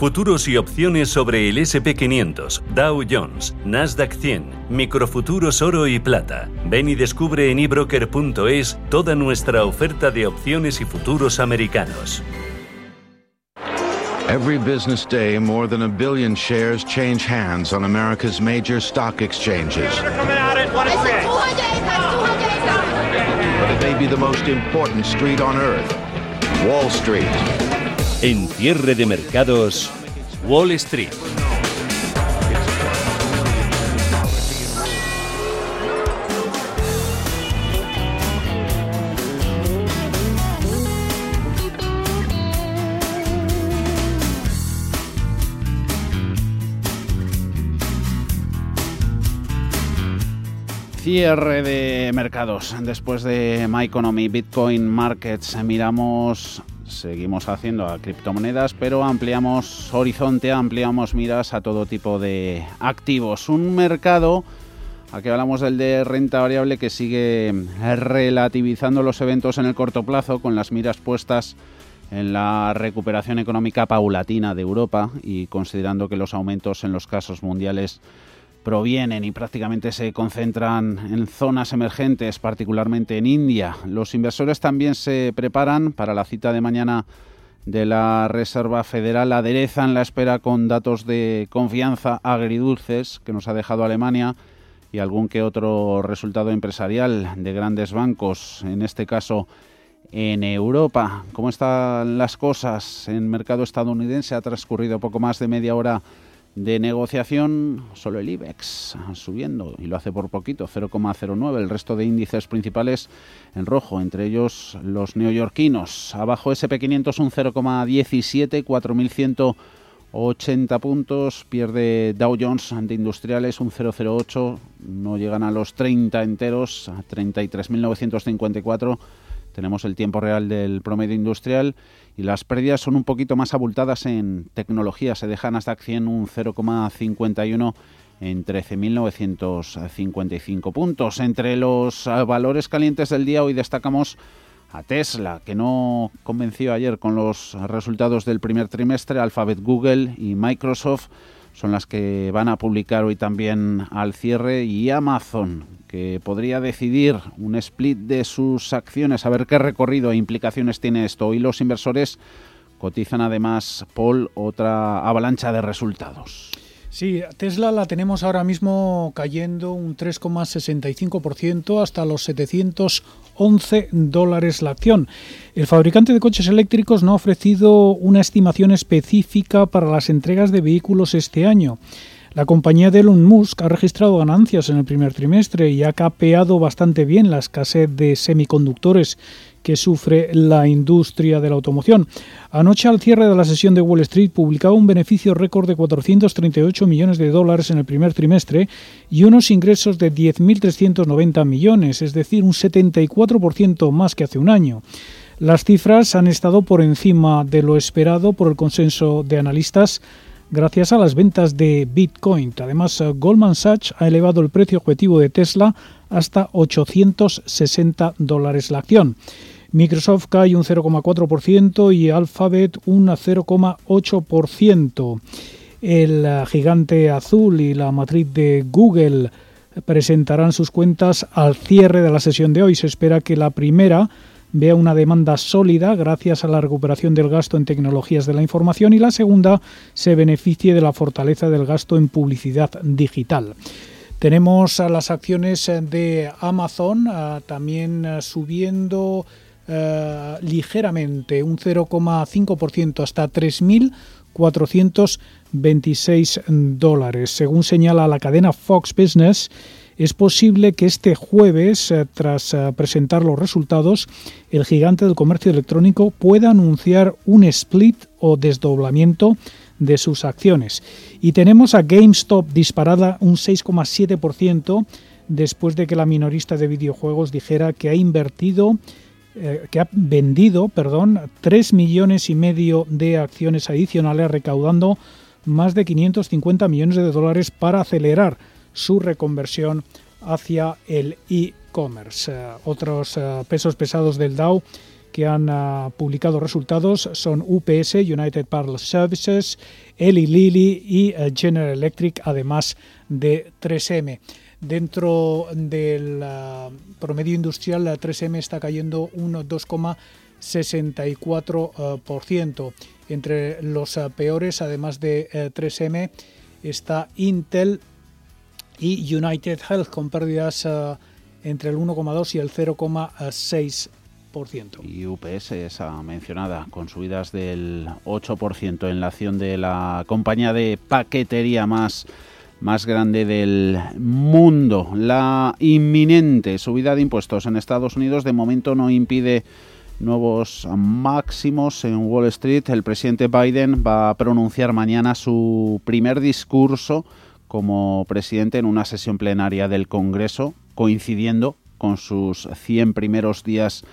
Futuros y opciones sobre el SP500, Dow Jones, Nasdaq 100, microfuturos oro y plata. Ven y descubre en ebroker.es toda nuestra oferta de opciones y futuros americanos. Every business day, more than a billion shares change hands on America's major stock exchanges. Be the most important street on earth, Wall Street. En cierre de mercados, Wall Street. Cierre de mercados. Después de My Economy, Bitcoin Markets, miramos, seguimos haciendo a criptomonedas, pero ampliamos horizonte, ampliamos miras a todo tipo de activos. Un mercado, aquí hablamos del de renta variable, que sigue relativizando los eventos en el corto plazo, con las miras puestas en la recuperación económica paulatina de Europa y considerando que los aumentos en los casos mundiales provienen y prácticamente se concentran en zonas emergentes, particularmente en India. Los inversores también se preparan para la cita de mañana de la Reserva Federal, aderezan la espera con datos de confianza agridulces que nos ha dejado Alemania y algún que otro resultado empresarial de grandes bancos, en este caso en Europa. ¿Cómo están las cosas en mercado estadounidense? Ha transcurrido poco más de media hora de negociación, solo el IBEX subiendo y lo hace por poquito, 0,09. El resto de índices principales en rojo, entre ellos los neoyorquinos. Abajo SP500 un 0,17, 4.180 puntos. Pierde Dow Jones ante industriales un 0,08. No llegan a los 30 enteros, a 33.954. Tenemos el tiempo real del promedio industrial y las pérdidas son un poquito más abultadas en tecnología. Se dejan hasta 100 un 0,51 en 13.955 puntos. Entre los valores calientes del día hoy destacamos a Tesla, que no convenció ayer con los resultados del primer trimestre, Alphabet, Google y Microsoft son las que van a publicar hoy también al cierre y Amazon, que podría decidir un split de sus acciones, a ver qué recorrido e implicaciones tiene esto. Hoy los inversores cotizan además, Paul, otra avalancha de resultados. Sí, Tesla la tenemos ahora mismo cayendo un 3,65% hasta los 711 dólares la acción. El fabricante de coches eléctricos no ha ofrecido una estimación específica para las entregas de vehículos este año. La compañía de Elon Musk ha registrado ganancias en el primer trimestre y ha capeado bastante bien la escasez de semiconductores que sufre la industria de la automoción. Anoche, al cierre de la sesión de Wall Street, publicaba un beneficio récord de 438 millones de dólares en el primer trimestre y unos ingresos de 10.390 millones, es decir, un 74% más que hace un año. Las cifras han estado por encima de lo esperado por el consenso de analistas gracias a las ventas de Bitcoin. Además, Goldman Sachs ha elevado el precio objetivo de Tesla hasta 860 dólares la acción. Microsoft cae un 0,4% y Alphabet un 0,8%. El gigante azul y la matriz de Google presentarán sus cuentas al cierre de la sesión de hoy. Se espera que la primera vea una demanda sólida gracias a la recuperación del gasto en tecnologías de la información y la segunda se beneficie de la fortaleza del gasto en publicidad digital. Tenemos a las acciones de Amazon también subiendo eh, ligeramente, un 0,5% hasta 3.426 dólares. Según señala la cadena Fox Business, es posible que este jueves, eh, tras eh, presentar los resultados, el gigante del comercio electrónico pueda anunciar un split o desdoblamiento de sus acciones. Y tenemos a GameStop disparada un 6,7% después de que la minorista de videojuegos dijera que ha invertido eh, que ha vendido, perdón, 3 millones y medio de acciones adicionales recaudando más de 550 millones de dólares para acelerar su reconversión hacia el e-commerce. Eh, otros eh, pesos pesados del Dow que han publicado resultados son UPS, United Parcel Services, Eli Lilly y General Electric, además de 3M. Dentro del ah, promedio industrial, la 3M está cayendo un 2,64%. Entre los ah, peores, además de 3M, está Intel y United Health con pérdidas entre el 1,2 y el 0,6%. Y UPS, esa mencionada, con subidas del 8% en la acción de la compañía de paquetería más, más grande del mundo. La inminente subida de impuestos en Estados Unidos de momento no impide nuevos máximos en Wall Street. El presidente Biden va a pronunciar mañana su primer discurso como presidente en una sesión plenaria del Congreso, coincidiendo con sus 100 primeros días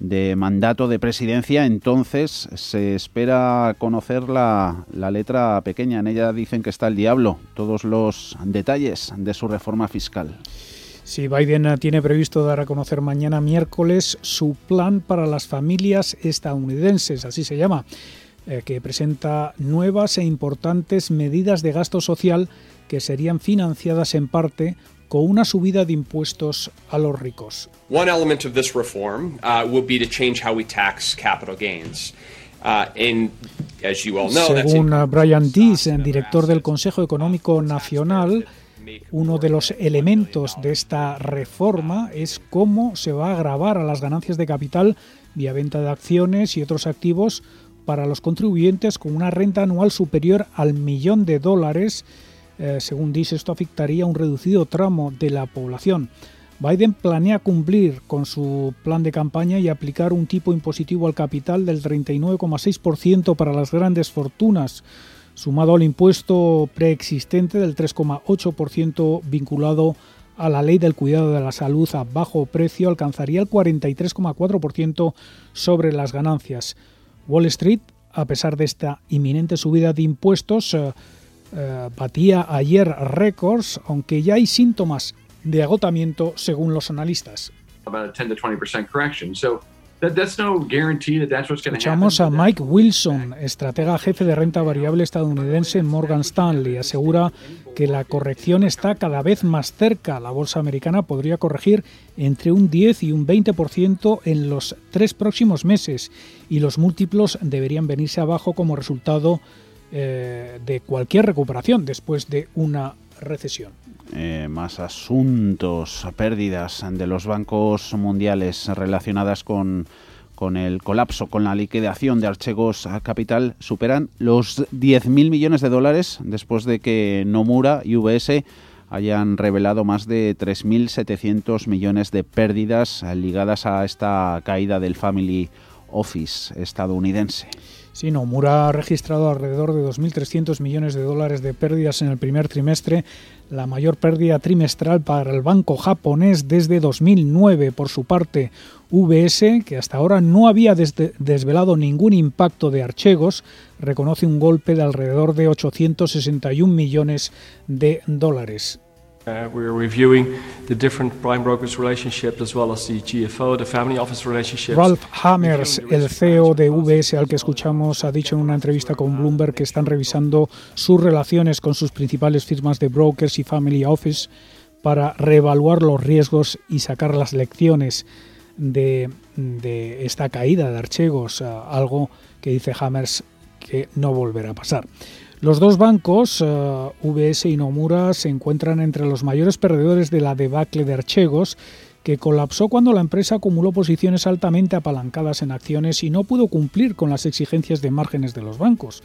de mandato de presidencia, entonces se espera conocer la, la, letra pequeña. En ella dicen que está el diablo, todos los detalles de su reforma fiscal. Sí, Biden tiene previsto dar a conocer mañana miércoles su plan para las familias estadounidenses, así se llama, eh, que presenta nuevas e importantes medidas de gasto social que serían financiadas en parte con una subida de impuestos a los ricos. One element of this reform uh, will be to change how we tax capital gains. Uh, as you all know, Según Brian Dees, director del Consejo Económico Nacional, uno de los elementos de esta reforma es cómo se va a grabar a las ganancias de capital vía venta de acciones y otros activos para los contribuyentes con una renta anual superior al millón de dólares eh, según dice, esto afectaría a un reducido tramo de la población. Biden planea cumplir con su plan de campaña y aplicar un tipo impositivo al capital del 39,6% para las grandes fortunas, sumado al impuesto preexistente del 3,8% vinculado a la ley del cuidado de la salud a bajo precio, alcanzaría el 43,4% sobre las ganancias. Wall Street, a pesar de esta inminente subida de impuestos, eh, eh, batía ayer récords, aunque ya hay síntomas de agotamiento según los analistas. Escuchamos a Mike Wilson, estratega jefe de renta variable estadounidense en Morgan Stanley. Asegura que la corrección está cada vez más cerca. La bolsa americana podría corregir entre un 10 y un 20% en los tres próximos meses y los múltiplos deberían venirse abajo como resultado eh, de cualquier recuperación después de una recesión. Eh, más asuntos, pérdidas de los bancos mundiales relacionadas con, con el colapso, con la liquidación de Archegos Capital, superan los 10.000 millones de dólares después de que Nomura y UBS hayan revelado más de 3.700 millones de pérdidas ligadas a esta caída del Family Office estadounidense. Sí, Nomura ha registrado alrededor de 2.300 millones de dólares de pérdidas en el primer trimestre, la mayor pérdida trimestral para el banco japonés desde 2009. Por su parte, VS, que hasta ahora no había desvelado ningún impacto de archegos, reconoce un golpe de alrededor de 861 millones de dólares. Uh, we are reviewing the different prime brokers relationship as well as the GFO, the family office relationships. Ralph Hammers, el CEO de VS al que escuchamos, ha dicho en una entrevista con Bloomberg que están revisando sus relaciones con sus principales firmas de brokers y family office para reevaluar los riesgos y sacar las lecciones de, de esta caída de archegos, uh, algo que dice Hammers que no volverá a pasar. Los dos bancos, uh, eh, VS y Nomura, se encuentran entre los mayores perdedores de la debacle de Archegos, que colapsó cuando la empresa acumuló posiciones altamente apalancadas en acciones y no pudo cumplir con las exigencias de márgenes de los bancos.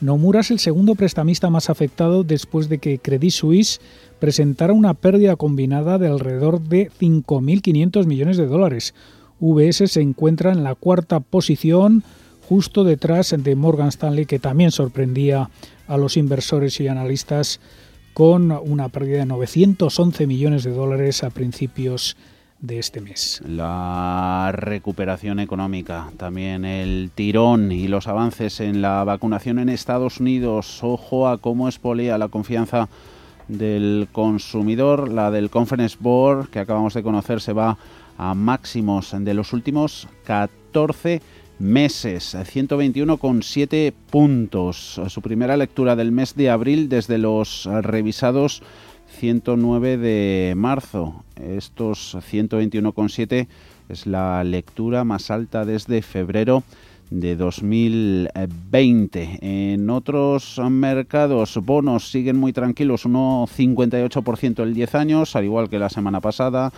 Nomura es el segundo prestamista más afectado después de que Credit Suisse presentara una pérdida combinada de alrededor de 5.500 millones de dólares. VS se encuentra en la cuarta posición, justo detrás de Morgan Stanley, que también sorprendía a los inversores y analistas con una pérdida de 911 millones de dólares a principios de este mes. La recuperación económica, también el tirón y los avances en la vacunación en Estados Unidos. Ojo a cómo espolea la confianza del consumidor. La del Conference Board que acabamos de conocer se va a máximos de los últimos 14 14 meses, 121,7 puntos. Su primera lectura del mes de abril desde los revisados 109 de marzo. Estos 121,7 es la lectura más alta desde febrero de 2020. En otros mercados, bonos siguen muy tranquilos, 1,58% el 10 años, al igual que la semana pasada,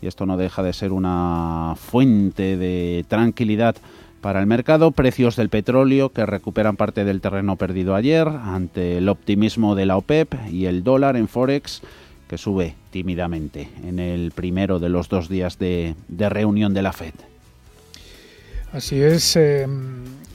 y esto no deja de ser una fuente de tranquilidad para el mercado, precios del petróleo que recuperan parte del terreno perdido ayer ante el optimismo de la OPEP y el dólar en Forex que sube tímidamente en el primero de los dos días de, reunión de la FED. Así es. Eh,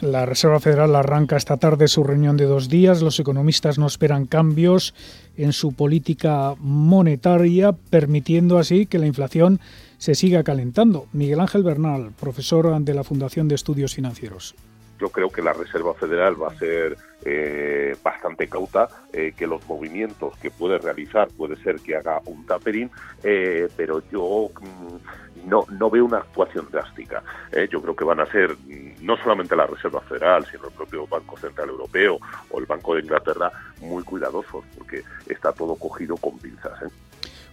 la Reserva Federal arranca esta tarde su reunión de dos días. Los economistas no esperan cambios en su política monetaria, permitiendo así que la inflación se siga calentando. Miguel Ángel Bernal, profesor de la Fundación de Estudios Financieros. Yo creo que la Reserva Federal va a ser eh, bastante cauta, eh, que los movimientos que puede realizar puede ser que haga un tapering, eh, pero yo mm, no, no veo una actuación drástica. yo creo que van a ser mm, no solamente la Reserva Federal, sino el propio Banco Central Europeo o el Banco de Inglaterra muy cuidadosos, porque está todo cogido con pinzas.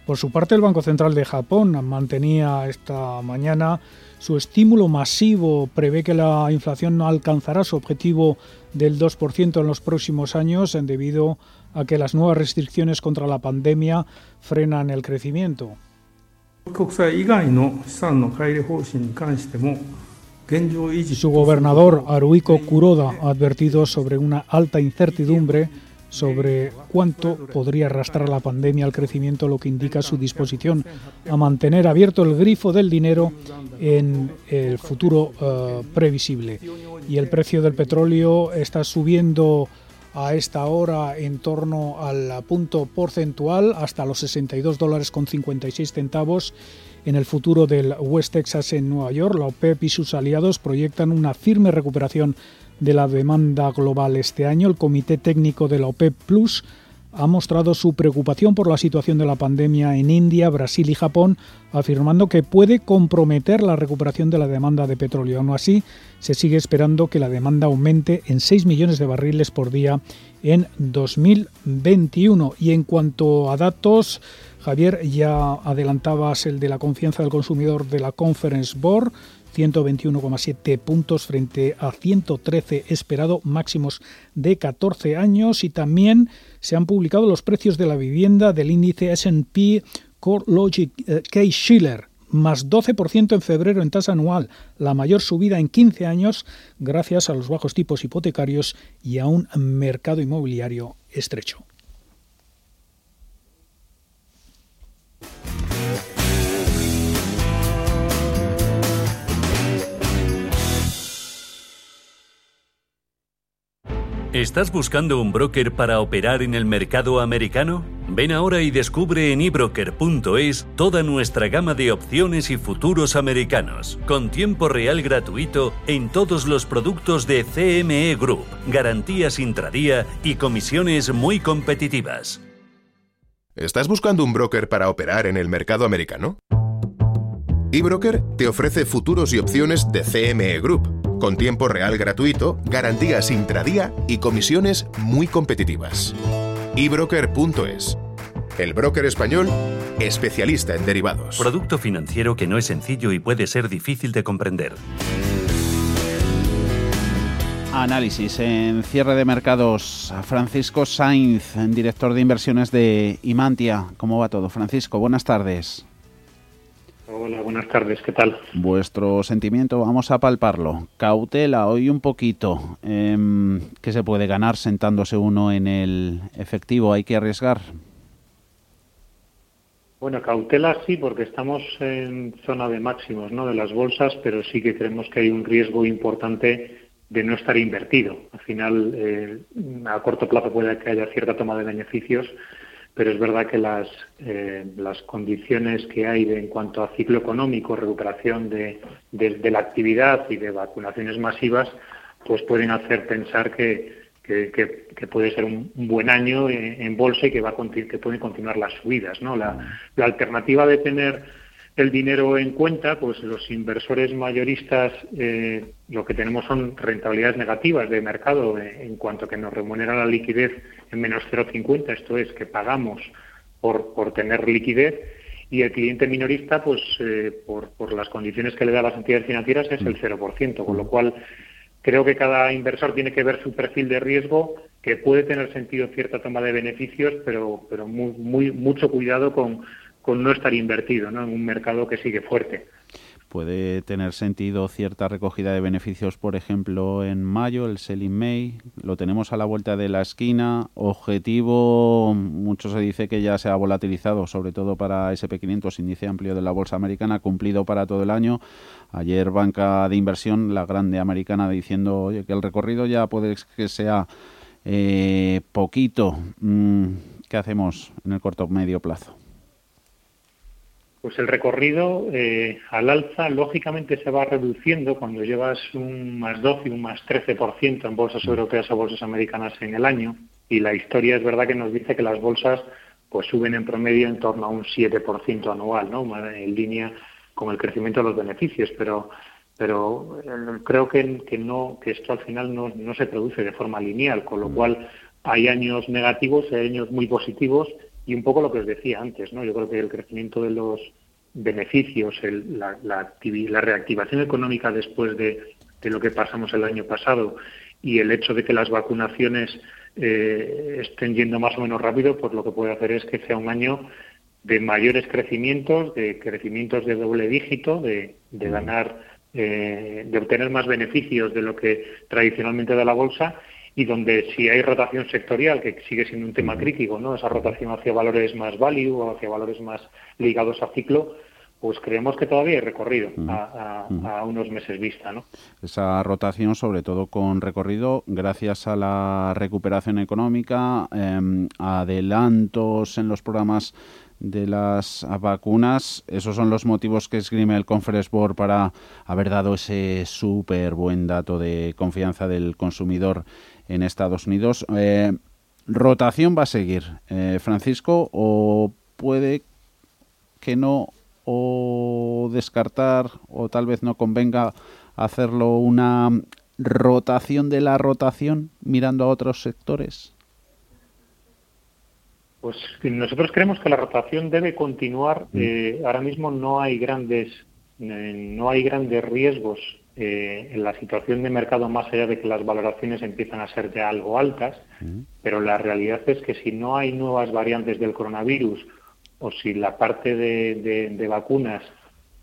Por su parte, el Banco Central de Japón mantenía esta mañana su estímulo masivo, prevé que la inflación no alcanzará su objetivo del 2% en los próximos años debido a que las nuevas restricciones contra la pandemia frenan el crecimiento. Su gobernador Haruhiko Kuroda ha advertido sobre una alta incertidumbre sobre cuánto podría arrastrar la pandemia al crecimiento, lo que indica su disposición a mantener abierto el grifo del dinero en el futuro eh, previsible. Y el precio del petróleo está subiendo a esta hora en torno al punto porcentual hasta los 62 dólares con 56 centavos en el futuro del West Texas en Nueva York. La OPEP y sus aliados proyectan una firme recuperación de la demanda global este año, el Comité Técnico de la OPEP Plus ha mostrado su preocupación por la situación de la pandemia en India, Brasil y Japón, afirmando que puede comprometer la recuperación de la demanda de petróleo. Aún así, se sigue esperando que la demanda aumente en 6 millones de barriles por día en 2021. Y en cuanto a datos, Javier, ya adelantabas el de la confianza del consumidor de la Conference Board. 121,7 puntos frente a 113 esperado, máximos de 14 años y también se han publicado los precios de la vivienda del índice S&P Core Logic eh, K Schiller más 12% en febrero en tasa anual, la mayor subida en 15 años gracias a los bajos tipos hipotecarios y a un mercado inmobiliario estrecho. ¿Estás buscando un broker para operar en el mercado americano? Ven ahora y descubre en ebroker.es toda nuestra gama de opciones y futuros americanos, con tiempo real gratuito en todos los productos de CME Group, garantías intradía y comisiones muy competitivas. ¿Estás buscando un broker para operar en el mercado americano? eBroker te ofrece futuros y opciones de CME Group con tiempo real gratuito, garantías intradía y comisiones muy competitivas. ebroker.es. El broker español especialista en derivados. Producto financiero que no es sencillo y puede ser difícil de comprender. Análisis en cierre de mercados. Francisco Sainz, director de inversiones de Imantia. ¿Cómo va todo? Francisco, buenas tardes. Hola, buenas tardes, ¿qué tal? Vuestro sentimiento, vamos a palparlo. Cautela, hoy un poquito. Eh, ¿Qué se puede ganar sentándose uno en el efectivo? ¿Hay que arriesgar? Bueno, cautela sí, porque estamos en zona de máximos ¿no? de las bolsas, pero sí que creemos que hay un riesgo importante de no estar invertido. Al final, eh, a corto plazo puede que haya cierta toma de beneficios, pero es verdad que las, eh, las condiciones que hay en cuanto a ciclo económico, recuperación de, la actividad y de vacunaciones masivas, pues pueden hacer pensar que, que, puede ser un, buen año en, bolsa y que, va a, que pueden continuar las subidas. ¿no? La, la alternativa de tener el dinero en cuenta, pues los inversores mayoristas eh, lo que tenemos son rentabilidades negativas de mercado en cuanto que nos remunera la liquidez en menos 0,50, esto es que pagamos por, por tener liquidez. Y el cliente minorista, pues eh, por, por las condiciones que le da las entidades financieras es el 0%, con lo cual creo que cada inversor tiene que ver su perfil de riesgo, que puede tener sentido cierta toma de beneficios, pero, pero muy, muy, mucho cuidado con con no estar invertido ¿no? en un mercado que sigue fuerte. Puede tener sentido cierta recogida de beneficios, por ejemplo, en mayo, el Selling May, lo tenemos a la vuelta de la esquina. Objetivo, mucho se dice que ya se ha volatilizado, sobre todo para SP500, índice amplio de la bolsa americana, cumplido para todo el año. Ayer, banca de inversión, la grande americana, diciendo oye, que el recorrido ya puede que sea eh, poquito. Mm, ¿Qué hacemos en el corto medio plazo? Pues el recorrido eh, al alza lógicamente se va reduciendo cuando llevas un más 12 y un más 13% en bolsas europeas o bolsas americanas en el año y la historia es verdad que nos dice que las bolsas pues suben en promedio en torno a un 7% anual, ¿no? En línea con el crecimiento de los beneficios, pero pero eh, creo que, que no que esto al final no, no se produce de forma lineal, con lo mm. cual hay años negativos y hay años muy positivos y un poco lo que os decía antes, ¿no? Yo creo que el crecimiento de los beneficios, la, la, reactivación económica después de, lo que pasamos el año pasado y el hecho de que las vacunaciones eh, estén yendo más o menos rápido, pues lo que puede hacer es que sea un año de mayores crecimientos, de crecimientos de doble dígito, de, de ganar, eh, de obtener más beneficios de lo que tradicionalmente da la bolsa y donde si hay rotación sectorial, que sigue siendo un tema crítico, ¿no? esa rotación hacia valores más value o hacia valores más ligados a ciclo, pues creemos que todavía hay recorrido a, unos meses vista. ¿no? Esa rotación, sobre todo con recorrido, gracias a la recuperación económica, em, adelantos en los programas de las vacunas, esos son los motivos que esgrime el Conference Board para haber dado ese súper buen dato de confianza del consumidor en Estados Unidos. Eh, ¿Rotación va a seguir, eh, Francisco, o puede que no, o descartar, o tal vez no convenga hacerlo una rotación de la rotación mirando a otros sectores? Pues nosotros creemos que la rotación debe continuar. Mm. Eh, ahora mismo no hay grandes no hay grandes riesgos eh, en la situación de mercado, más allá de que las valoraciones empiezan a ser de algo altas, pero la realidad es que si no hay nuevas variantes del coronavirus o si la parte de, vacunas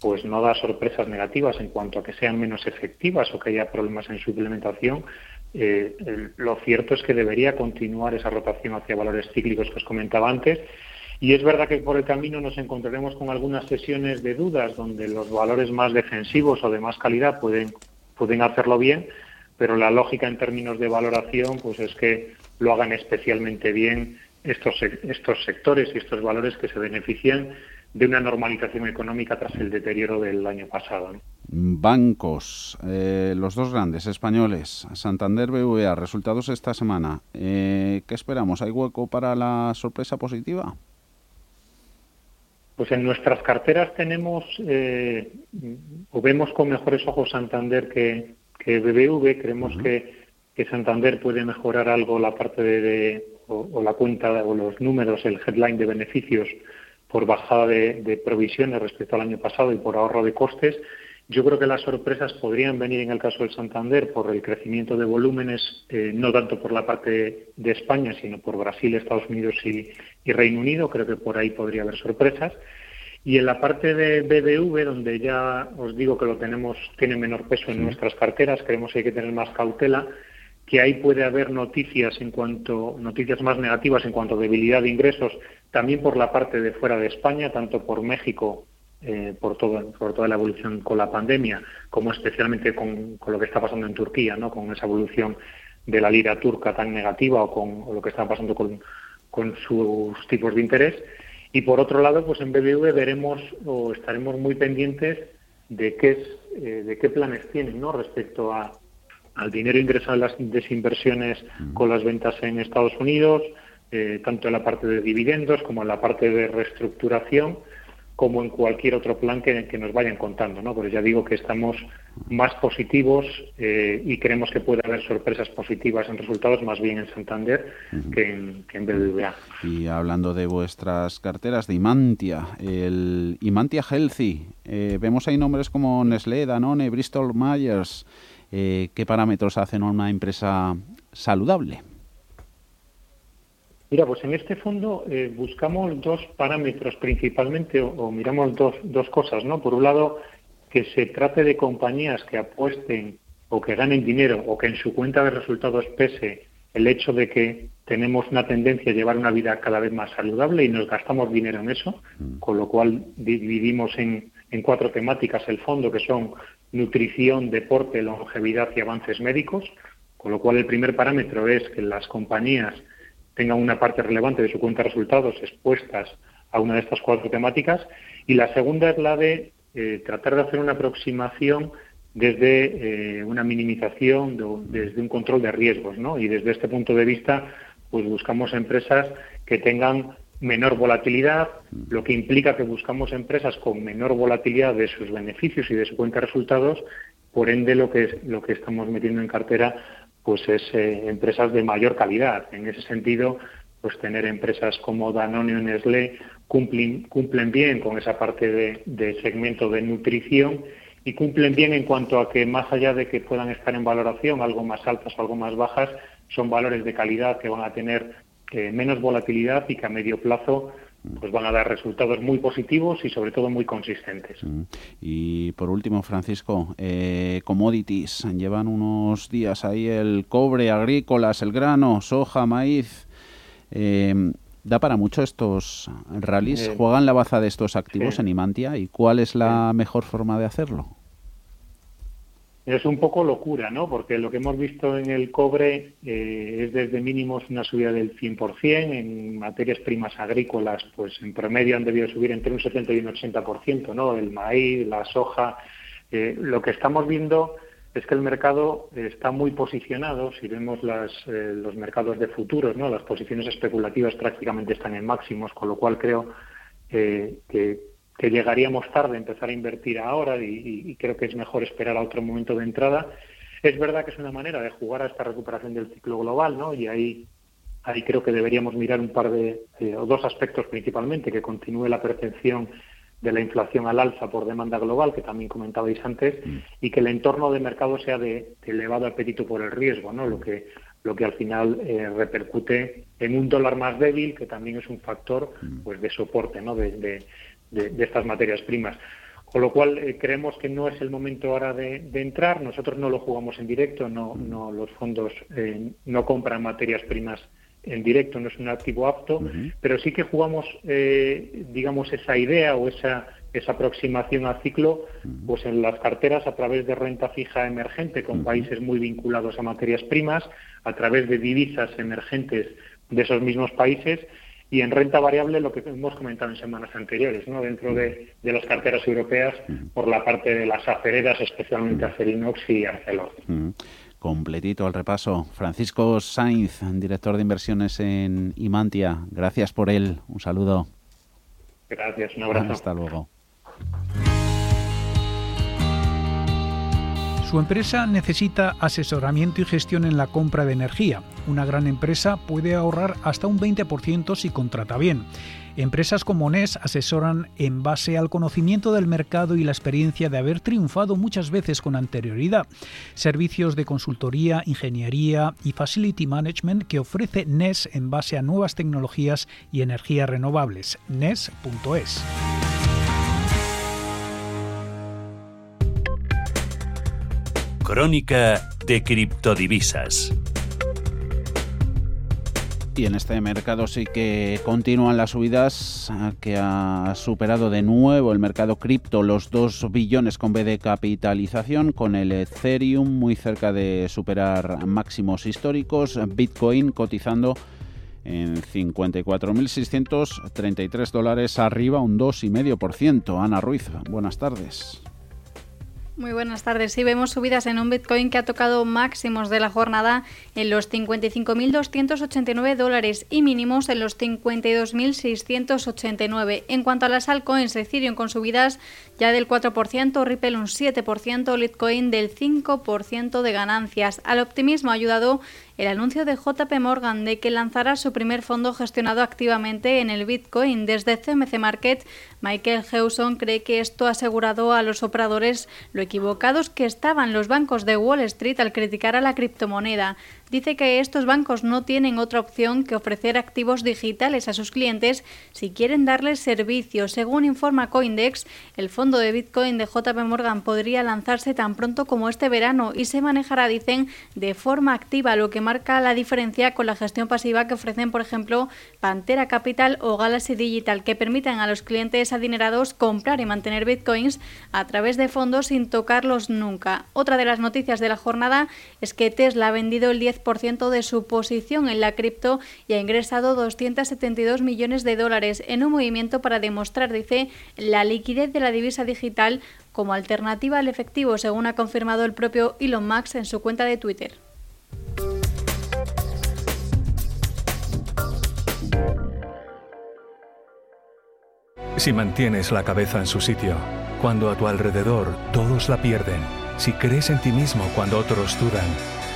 pues no da sorpresas negativas en cuanto a que sean menos efectivas o que haya problemas en su implementación, eh, lo cierto es que debería continuar esa rotación hacia valores cíclicos que os comentaba antes. Y es verdad que por el camino nos encontraremos con algunas sesiones de dudas donde los valores más defensivos o de más calidad pueden, pueden hacerlo bien, pero la lógica en términos de valoración pues es que lo hagan especialmente bien estos, estos sectores y estos valores que se benefician de una normalización económica tras el deterioro del año pasado. Bancos, eh, los dos grandes españoles, Santander BVA, resultados esta semana. Eh, ¿Qué esperamos? ¿Hay hueco para la sorpresa positiva? Pues en nuestras carteras tenemos eh, o vemos con mejores ojos Santander que, que BBV. Creemos que, que, Santander puede mejorar algo la parte de, o, la cuenta o los números, el headline de beneficios por bajada de, provisiones respecto al año pasado y por ahorro de costes. Yo creo que las sorpresas podrían venir en el caso del Santander por el crecimiento de volúmenes, eh, no tanto por la parte de España, sino por Brasil, Estados Unidos y, y Reino Unido. Creo que por ahí podría haber sorpresas. Y en la parte de BBV, donde ya os digo que lo tenemos, tiene menor peso en nuestras carteras, creemos que hay que tener más cautela, que ahí puede haber noticias en cuanto, noticias más negativas en cuanto a debilidad de ingresos, también por la parte de fuera de España, tanto por México, eh, por, todo, por toda la evolución con la pandemia, como especialmente con, lo que está pasando en Turquía, ¿no? con esa evolución de la lira turca tan negativa o con lo que está pasando con, con sus tipos de interés. Y por otro lado, pues en BBV veremos o estaremos muy pendientes de qué, es, eh, de qué planes tienen ¿no? respecto a, al dinero ingresado en las desinversiones con las ventas en Estados Unidos, eh, tanto en la parte de dividendos como en la parte de reestructuración, como en cualquier otro plan que, nos vayan contando, ¿no? Pero ya digo que estamos más positivos eh, y creemos que puede haber sorpresas positivas en resultados más bien en Santander que, en, que, en, BBVA. Y hablando de vuestras carteras de Imantia, el Imantia Healthy, eh, vemos ahí nombres como Nestlé, Danone, Bristol Myers. Eh, ¿Qué parámetros hacen una empresa saludable? Mira, pues en este fondo eh, buscamos dos parámetros principalmente, o, miramos dos, dos cosas, ¿no? Por un lado, que se trate de compañías que apuesten o que ganen dinero o que en su cuenta de resultados pese el hecho de que tenemos una tendencia a llevar una vida cada vez más saludable y nos gastamos dinero en eso, mm. con lo cual dividimos en, en cuatro temáticas el fondo, que son nutrición, deporte, longevidad y avances médicos, con lo cual el primer parámetro es que las compañías tengan una parte relevante de su cuenta de resultados expuestas a una de estas cuatro temáticas. Y la segunda es la de eh, tratar de hacer una aproximación desde eh, una minimización, desde un control de riesgos. ¿no? Y desde este punto de vista, pues buscamos empresas que tengan menor volatilidad, lo que implica que buscamos empresas con menor volatilidad de sus beneficios y de su cuenta de resultados, por ende lo que, lo que estamos metiendo en cartera pues es eh, empresas de mayor calidad. En ese sentido, pues tener empresas como Danone o Nestlé cumplen, cumplen bien con esa parte de, segmento de nutrición y cumplen bien en cuanto a que más allá de que puedan estar en valoración algo más altas o algo más bajas, son valores de calidad que van a tener eh, menos volatilidad y que a medio plazo pues van a dar resultados muy positivos y sobre todo muy consistentes. Mm. Y por último, Francisco, eh, commodities, llevan unos días ahí el cobre, agrícolas, el grano, soja, maíz. Eh, ¿Da para mucho estos rallies? Eh, ¿Juegan la baza de estos activos en Imantia? ¿Y cuál es la mejor forma de hacerlo? Es un poco locura, ¿no? Porque lo que hemos visto en el cobre eh, es desde mínimos una subida del 100%, en materias primas agrícolas, pues en promedio han debido subir entre un 70 y un 80%, ¿no? El maíz, la soja. Eh, lo que estamos viendo es que el mercado está muy posicionado. Si vemos las, eh, los mercados de futuros, ¿no? Las posiciones especulativas prácticamente están en máximos, con lo cual creo que que llegaríamos tarde a empezar a invertir ahora y, creo que es mejor esperar a otro momento de entrada. Es verdad que es una manera de jugar a esta recuperación del ciclo global, ¿no? Y ahí, ahí creo que deberíamos mirar un par de, o dos aspectos principalmente, que continúe la percepción de la inflación al alza por demanda global, que también comentabais antes, mm. y que el entorno de mercado sea de, elevado apetito por el riesgo, ¿no? Lo que lo que al final eh, repercute en un dólar más débil, que también es un factor mm. pues de soporte, ¿no? de, de, estas materias primas. Con lo cual eh, creemos que no es el momento ahora de, entrar. Nosotros no lo jugamos en directo, no, no los fondos eh, no compran materias primas en directo, no es un activo apto, pero sí que jugamos, eh, digamos, esa idea o esa, esa aproximación al ciclo, pues en las carteras a través de renta fija emergente con países muy vinculados a materias primas, a través de divisas emergentes de esos mismos países y en renta variable lo que hemos comentado en semanas anteriores, ¿no? dentro de, las carteras europeas por la parte de las acereras, especialmente Acerinox y Arcelor. Completito el repaso. Francisco Sainz, director de inversiones en Imantia. Gracias por él. Un saludo. Gracias, un abrazo. Hasta luego. Su empresa necesita asesoramiento y gestión en la compra de energía. Una gran empresa puede ahorrar hasta un 20% si contrata bien. Empresas como NES asesoran en base al conocimiento del mercado y la experiencia de haber triunfado muchas veces con anterioridad. Servicios de consultoría, ingeniería y facility management que ofrece NES en base a nuevas tecnologías y energías renovables. NES.es. Crónica de criptodivisas. Y en este mercado sí que continúan las subidas, que ha superado de nuevo el mercado cripto los 2 billones con B de capitalización, con el Ethereum muy cerca de superar máximos históricos, Bitcoin cotizando en 54.633 dólares, arriba un 2,5%. Ana Ruiz, buenas tardes. Muy buenas tardes. Sí, vemos subidas en un Bitcoin que ha tocado máximos de la jornada en los 55.289 dólares y mínimos en los 52.689. En cuanto a las altcoins, Ethereum con subidas ya del 4%, Ripple un 7%, Litecoin del 5% de ganancias. Al optimismo ha ayudado el anuncio de JP Morgan de que lanzará su primer fondo gestionado activamente en el Bitcoin. Desde CMC Market, Michael Hewson cree que esto ha asegurado a los operadores lo equivocados que estaban los bancos de Wall Street al criticar a la criptomoneda dice que estos bancos no tienen otra opción que ofrecer activos digitales a sus clientes si quieren darles servicio. Según informa Coindex, el fondo de Bitcoin de JP Morgan podría lanzarse tan pronto como este verano y se manejará, dicen, de forma activa, lo que marca la diferencia con la gestión pasiva que ofrecen, por ejemplo, Pantera Capital o Galaxy Digital, que permiten a los clientes adinerados comprar y mantener bitcoins a través de fondos sin tocarlos nunca. Otra de las noticias de la jornada es que Tesla ha vendido el 10 de su posición en la cripto y ha ingresado 272 millones de dólares en un movimiento para demostrar, dice, la liquidez de la divisa digital como alternativa al efectivo, según ha confirmado el propio Elon Musk en su cuenta de Twitter. Si mantienes la cabeza en su sitio, cuando a tu alrededor todos la pierden, si crees en ti mismo cuando otros dudan,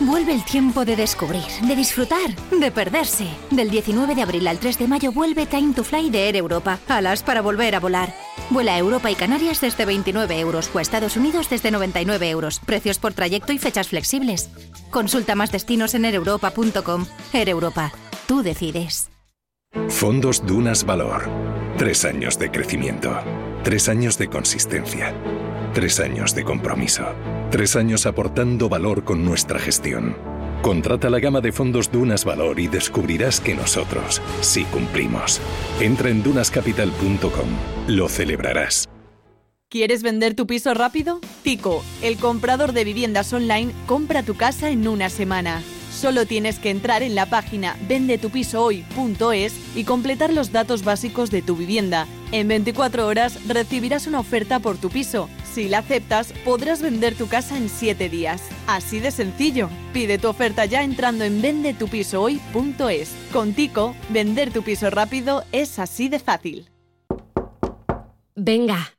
Vuelve el tiempo de descubrir, de disfrutar, de perderse. Del 19 de abril al 3 de mayo vuelve Time to Fly de Air Europa. Alas para volver a volar. Vuela a Europa y Canarias desde 29 euros o a Estados Unidos desde 99 euros. Precios por trayecto y fechas flexibles. Consulta más destinos en aereuropa.com. Air Europa. Tú decides. Fondos Dunas Valor. Tres años de crecimiento. Tres años de consistencia. Tres años de compromiso. Tres años aportando valor con nuestra gestión. Contrata la gama de fondos Dunas Valor y descubrirás que nosotros sí cumplimos. Entra en dunascapital.com. Lo celebrarás. ¿Quieres vender tu piso rápido? Tico, el comprador de viviendas online, compra tu casa en una semana. Solo tienes que entrar en la página vendetupisohoy.es y completar los datos básicos de tu vivienda. En 24 horas recibirás una oferta por tu piso. Si la aceptas, podrás vender tu casa en 7 días. Así de sencillo. Pide tu oferta ya entrando en vendetupisohoy.es. Con Tico, vender tu piso rápido es así de fácil. Venga,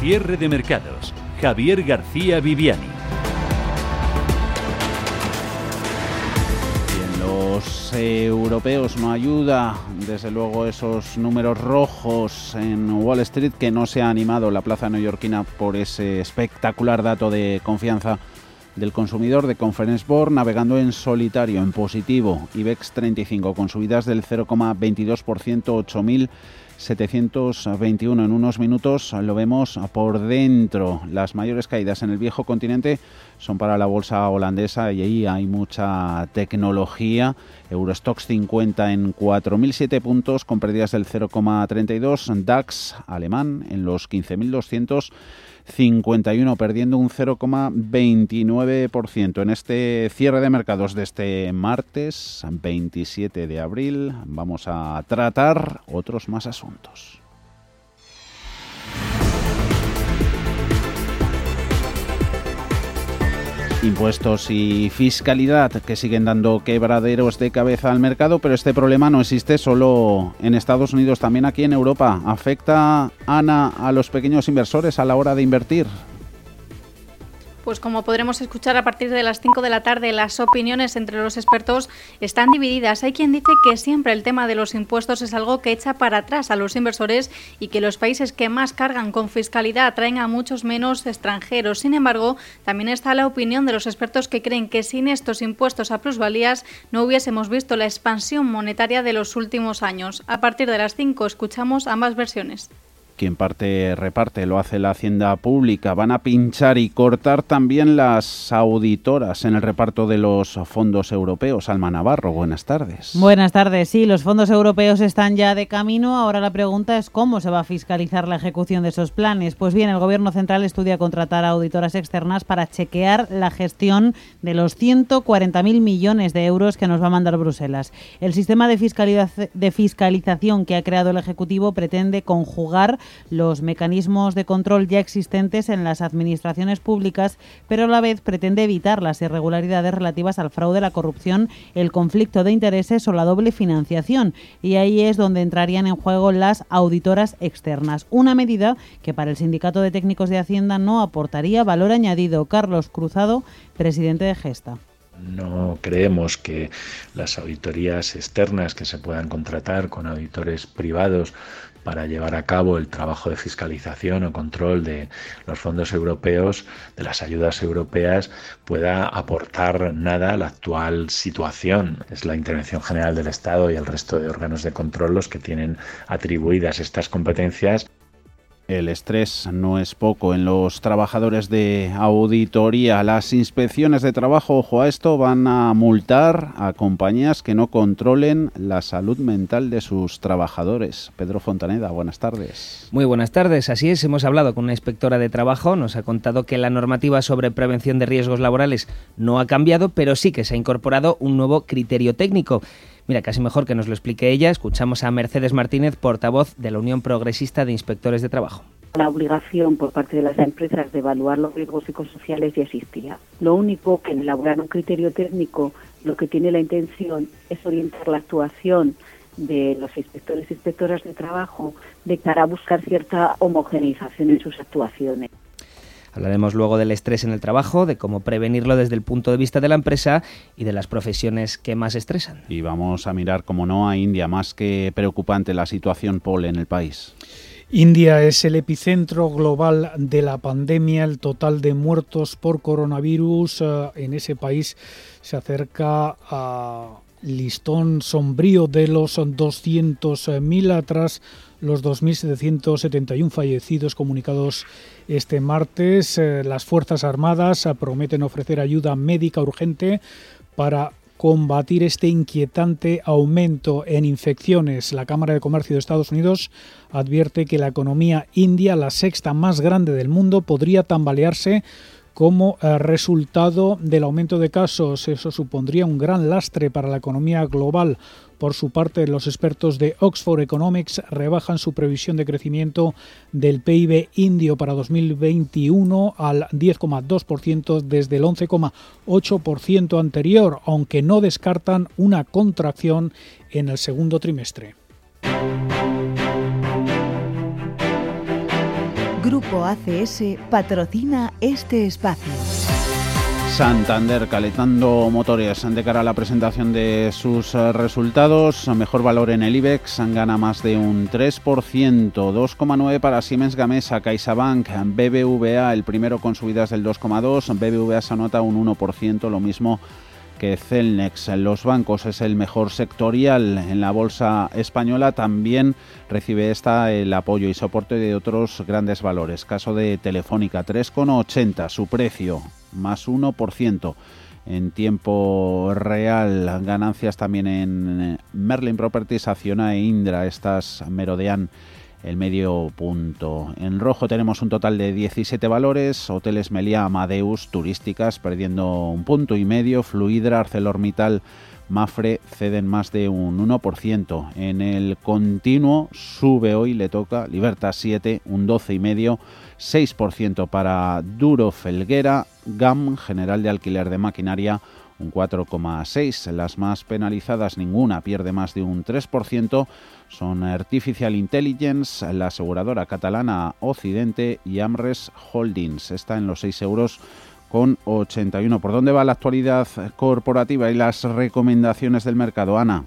Cierre de mercados. Javier García Viviani. Bien, los europeos no ayuda, desde luego, esos números rojos en Wall Street que no se ha animado la plaza neoyorquina por ese espectacular dato de confianza del consumidor de Conference Board navegando en solitario, en positivo. IBEX 35 con subidas del 0,22%, 8.000 721 en unos minutos lo vemos por dentro. Las mayores caídas en el viejo continente son para la bolsa holandesa y ahí hay mucha tecnología. Eurostox 50 en 4.007 puntos con pérdidas del 0,32. DAX alemán en los 15.200 51, perdiendo un 0,29%. En este cierre de mercados de este martes 27 de abril vamos a tratar otros más asuntos. Impuestos y fiscalidad que siguen dando quebraderos de cabeza al mercado, pero este problema no existe solo en Estados Unidos, también aquí en Europa. ¿Afecta, Ana, a los pequeños inversores a la hora de invertir? Pues como podremos escuchar a partir de las 5 de la tarde, las opiniones entre los expertos están divididas. Hay quien dice que siempre el tema de los impuestos es algo que echa para atrás a los inversores y que los países que más cargan con fiscalidad atraen a muchos menos extranjeros. Sin embargo, también está la opinión de los expertos que creen que sin estos impuestos a plusvalías no hubiésemos visto la expansión monetaria de los últimos años. A partir de las 5 escuchamos ambas versiones quien parte reparte lo hace la Hacienda Pública. Van a pinchar y cortar también las auditoras en el reparto de los fondos europeos. Alma Navarro, buenas tardes. Buenas tardes. Sí, los fondos europeos están ya de camino. Ahora la pregunta es cómo se va a fiscalizar la ejecución de esos planes. Pues bien, el Gobierno Central estudia contratar a auditoras externas para chequear la gestión de los 140.000 millones de euros que nos va a mandar Bruselas. El sistema de, de fiscalización que ha creado el Ejecutivo pretende conjugar los mecanismos de control ya existentes en las administraciones públicas, pero a la vez pretende evitar las irregularidades relativas al fraude, la corrupción, el conflicto de intereses o la doble financiación. Y ahí es donde entrarían en juego las auditoras externas. Una medida que para el Sindicato de Técnicos de Hacienda no aportaría valor añadido. Carlos Cruzado, presidente de Gesta. No creemos que las auditorías externas que se puedan contratar con auditores privados para llevar a cabo el trabajo de fiscalización o control de los fondos europeos, de las ayudas europeas, pueda aportar nada a la actual situación. Es la Intervención General del Estado y el resto de órganos de control los que tienen atribuidas estas competencias el estrés no es poco en los trabajadores de auditoría. Las inspecciones de trabajo, ojo a esto, van a multar a compañías que no controlen la salud mental de sus trabajadores. Pedro Fontaneda, buenas tardes. Muy buenas tardes. Así es, hemos hablado con una inspectora de trabajo. Nos ha contado que la normativa sobre prevención de riesgos laborales no ha cambiado, pero sí que se ha incorporado un nuevo criterio técnico. Mira, casi mejor que nos lo explique ella. Escuchamos a Mercedes Martínez, portavoz de la Unión Progresista de Inspectores de Trabajo. La obligación por parte de las empresas de evaluar los riesgos psicosociales ya existía. Lo único que en elaborar un criterio técnico lo que tiene la intención es orientar la actuación de los inspectores e inspectoras de trabajo de cara a buscar cierta homogeneización en sus actuaciones. Hablaremos luego del estrés en el trabajo, de cómo prevenirlo desde el punto de vista de la empresa y de las profesiones que más estresan. Y vamos a mirar, como no, a India, más que preocupante la situación, Paul, en el país. India es el epicentro global de la pandemia. El total de muertos por coronavirus eh, en ese país se acerca a listón sombrío de los 200.000 atrás los 2.771 fallecidos comunicados este martes. Eh, las Fuerzas Armadas prometen ofrecer ayuda médica urgente para combatir este inquietante aumento en infecciones. La Cámara de Comercio de Estados Unidos advierte que la economía india, la sexta más grande del mundo, podría tambalearse como eh, resultado del aumento de casos. Eso supondría un gran lastre para la economía global. Por su parte, los expertos de Oxford Economics rebajan su previsión de crecimiento del PIB indio para 2021 al 10,2% desde el 11,8% anterior, aunque no descartan una contracción en el segundo trimestre. Grupo ACS patrocina este espacio. Santander calentando motores de cara a la presentación de sus eh, resultados. Mejor valor en el IBEX, gana más de un 3%, 2,9% para Siemens Gamesa, CaixaBank, BBVA, el primero con subidas del 2,2%, BBVA se anota un 1%, lo mismo que Celnex. Los bancos es el mejor sectorial en la bolsa española. También recibe esta el apoyo y soporte de otros grandes valores. Caso de Telefónica, 3,80 su precio, más 1% en tiempo real. Ganancias también en Merlin Properties, Acciona e Indra. Estas merodean el medio punto. En rojo tenemos un total de 17 valores, Hoteles Meliá Amadeus, turísticas, perdiendo un punto y medio, Fluidra, ArcelorMittal, Mafre ceden más de un 1%. En el continuo sube hoy, le toca Libertad 7, un 12,5%, 6% para Duro Felguera, GAM, General de Alquiler de Maquinaria, un 4,6%. Las más penalizadas, ninguna pierde más de un 3%. Son Artificial Intelligence, la aseguradora catalana Occidente y Amres Holdings. Está en los 6 euros con 81. ¿Por dónde va la actualidad corporativa y las recomendaciones del mercado, Ana?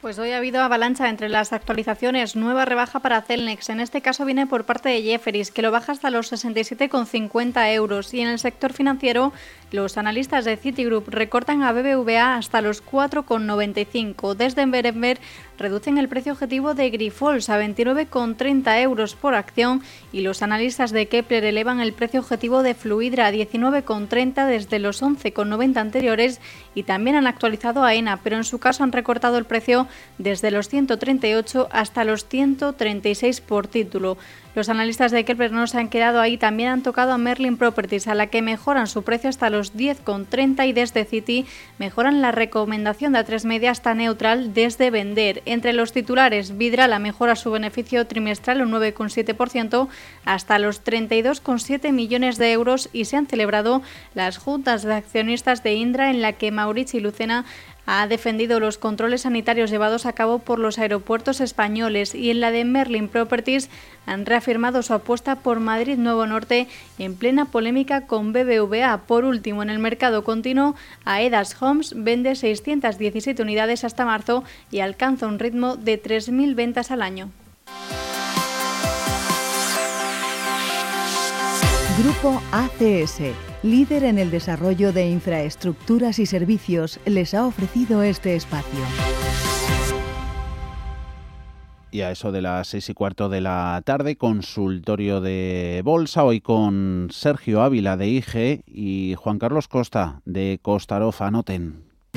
Pues hoy ha habido avalancha entre las actualizaciones. Nueva rebaja para Celnex. En este caso viene por parte de Jefferies, que lo baja hasta los 67,50 euros. Y en el sector financiero, los analistas de Citigroup recortan a BBVA hasta los 4,95. Desde Berenber reducen el precio objetivo de Grifols a 29,30 euros por acción y los analistas de Kepler elevan el precio objetivo de Fluidra a 19,30 desde los 11,90 anteriores y también han actualizado a ENA, pero en su caso han recortado el precio desde los 138 hasta los 136 por título. Los analistas de Kepler no se han quedado ahí, también han tocado a Merlin Properties, a la que mejoran su precio hasta los 10,30 y desde City mejoran la recomendación de A3 media hasta neutral desde vender. Entre los titulares, Vidra mejora su beneficio trimestral un 9,7% hasta los 32,7 millones de euros y se han celebrado las juntas de accionistas de Indra en la que Mauricio y Lucena ha defendido los controles sanitarios llevados a cabo por los aeropuertos españoles y en la de Merlin Properties han reafirmado su apuesta por Madrid Nuevo Norte en plena polémica con BBVA. Por último, en el mercado continuo, Aedas Homes vende 617 unidades hasta marzo y alcanza un ritmo de 3.000 ventas al año. Grupo ACS líder en el desarrollo de infraestructuras y servicios, les ha ofrecido este espacio. Y a eso de las seis y cuarto de la tarde, consultorio de bolsa, hoy con Sergio Ávila de IG y Juan Carlos Costa de Costarofa. Anoten.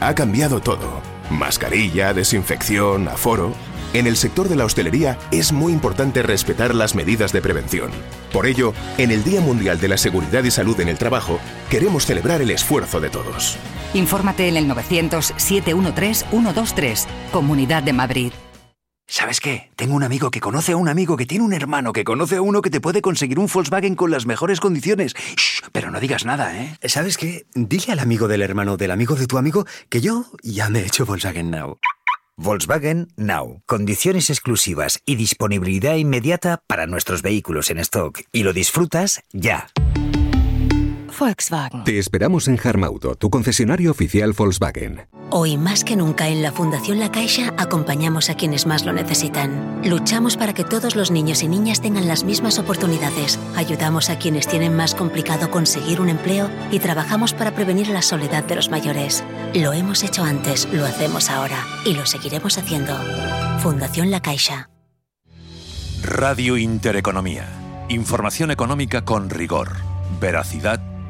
Ha cambiado todo. Mascarilla, desinfección, aforo. En el sector de la hostelería es muy importante respetar las medidas de prevención. Por ello, en el Día Mundial de la Seguridad y Salud en el Trabajo, queremos celebrar el esfuerzo de todos. Infórmate en el 900-713-123, Comunidad de Madrid. ¿Sabes qué? Tengo un amigo que conoce a un amigo que tiene un hermano que conoce a uno que te puede conseguir un Volkswagen con las mejores condiciones. Shh, pero no digas nada, ¿eh? ¿Sabes qué? Dile al amigo del hermano del amigo de tu amigo que yo ya me he hecho Volkswagen Now. Volkswagen Now. Condiciones exclusivas y disponibilidad inmediata para nuestros vehículos en stock. Y lo disfrutas ya. Volkswagen. Te esperamos en Harmauto, tu concesionario oficial Volkswagen. Hoy más que nunca en la Fundación La Caixa acompañamos a quienes más lo necesitan. Luchamos para que todos los niños y niñas tengan las mismas oportunidades. Ayudamos a quienes tienen más complicado conseguir un empleo y trabajamos para prevenir la soledad de los mayores. Lo hemos hecho antes, lo hacemos ahora y lo seguiremos haciendo. Fundación La Caixa. Radio Intereconomía. Información económica con rigor, veracidad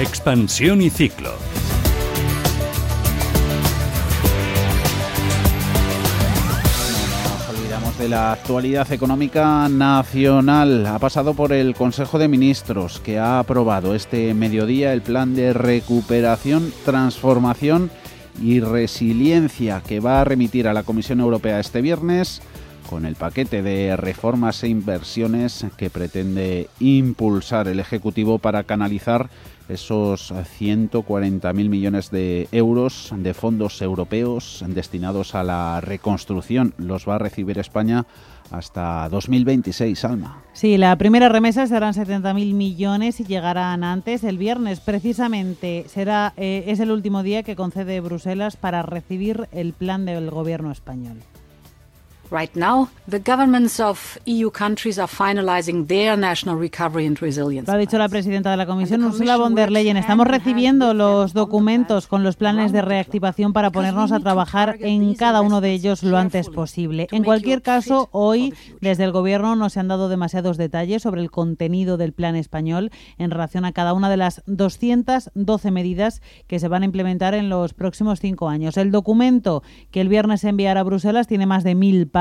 Expansión y ciclo. de la actualidad económica nacional. Ha pasado por el Consejo de Ministros, que ha aprobado este mediodía el plan de recuperación, transformación y resiliencia que va a remitir a la Comisión Europea este viernes con el paquete de reformas e inversiones que pretende impulsar el Ejecutivo para canalizar esos 140.000 millones de euros de fondos europeos destinados a la reconstrucción. Los va a recibir España hasta 2026, Alma. Sí, la primera remesa serán 70.000 millones y llegarán antes. El viernes, precisamente, será eh, es el último día que concede Bruselas para recibir el plan del gobierno español. Right now, the governments of EU countries are finalizing their national recovery and resilience. Lo ha dicho la presidenta de la Comisión, Ursula von der Leyen. Estamos recibiendo los documentos con los planes de reactivación para ponernos a trabajar en cada uno de ellos lo antes posible. En cualquier caso, hoy desde el Gobierno no se han dado demasiados detalles sobre el contenido del plan español en relación a cada una de las 212 medidas que se van a implementar en los próximos cinco años. El documento que el viernes enviará a Bruselas tiene más de mil páginas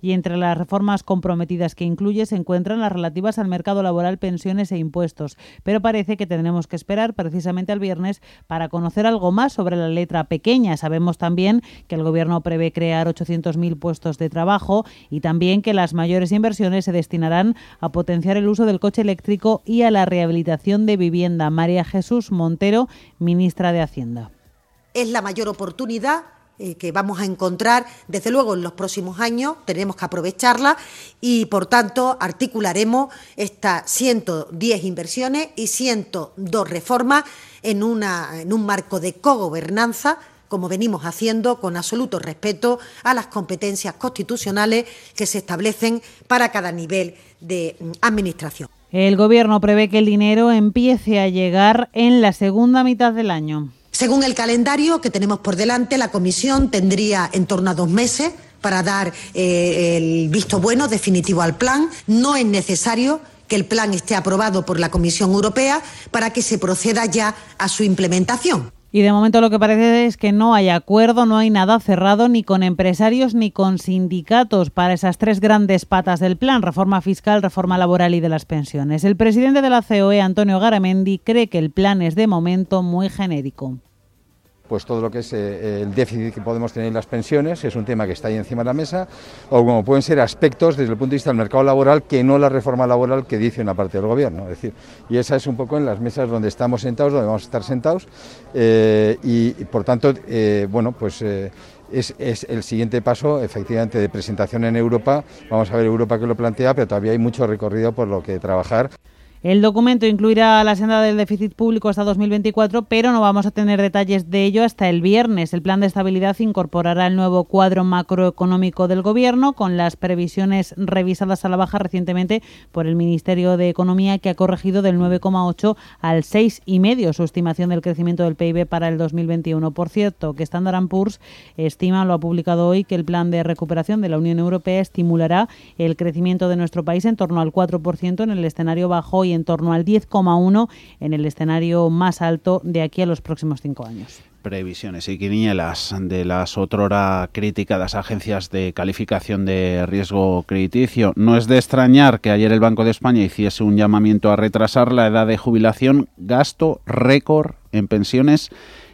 y entre las reformas comprometidas que incluye se encuentran las relativas al mercado laboral, pensiones e impuestos. Pero parece que tendremos que esperar precisamente al viernes para conocer algo más sobre la letra pequeña. Sabemos también que el Gobierno prevé crear 800.000 puestos de trabajo y también que las mayores inversiones se destinarán a potenciar el uso del coche eléctrico y a la rehabilitación de vivienda. María Jesús Montero, ministra de Hacienda. Es la mayor oportunidad eh, que vamos a encontrar, desde luego, en los próximos años. Tenemos que aprovecharla y, por tanto, articularemos estas 110 inversiones y 102 reformas en, una, en un marco de cogobernanza como venimos haciendo, con absoluto respeto a las competencias constitucionales que se establecen para cada nivel de mm, administración. El Gobierno prevé que el dinero empiece a llegar en la segunda mitad del año. Según el calendario que tenemos por delante, la Comisión tendría en torno a dos meses para dar eh, el visto bueno definitivo al plan. No es necesario que el plan esté aprobado por la Comisión Europea para que se proceda ya a su implementación. Y de momento lo que parece es que no hay acuerdo, no hay nada cerrado ni con empresarios ni con sindicatos para esas tres grandes patas del plan, reforma fiscal, reforma laboral y de las pensiones. El presidente de la COE, Antonio Garamendi, cree que el plan es de momento muy genérico pues todo lo que es eh, el déficit que podemos tener en las pensiones, es un tema que está ahí encima de la mesa, o como pueden ser aspectos desde el punto de vista del mercado laboral que no la reforma laboral que dice una parte del gobierno. Es decir, y esa es un poco en las mesas donde estamos sentados, donde vamos a estar sentados, eh, y, por tanto, eh, bueno, pues es, es, el siguiente paso, efectivamente, de presentación en Europa. Vamos a ver Europa que lo plantea, pero todavía hay mucho recorrido por lo que trabajar. El documento incluirá la senda del déficit público hasta 2024, pero no vamos a tener detalles de ello hasta el viernes. El plan de estabilidad incorporará el nuevo cuadro macroeconómico del Gobierno con las previsiones revisadas a la baja recientemente por el Ministerio de Economía, que ha corregido del 9,8 al 6,5 su estimación del crecimiento del PIB para el 2021. Por cierto, que Standard Poor's estima, lo ha publicado hoy, que el plan de recuperación de la Unión Europea estimulará el crecimiento de nuestro país en torno al 4% en el escenario bajo y en torno al 10,1 en el escenario más alto de aquí a los próximos cinco años previsiones y quinielas de las otrora criticadas agencias de calificación de riesgo crediticio. No es de extrañar que ayer el Banco de España hiciese un llamamiento a retrasar la edad de jubilación, gasto récord en pensiones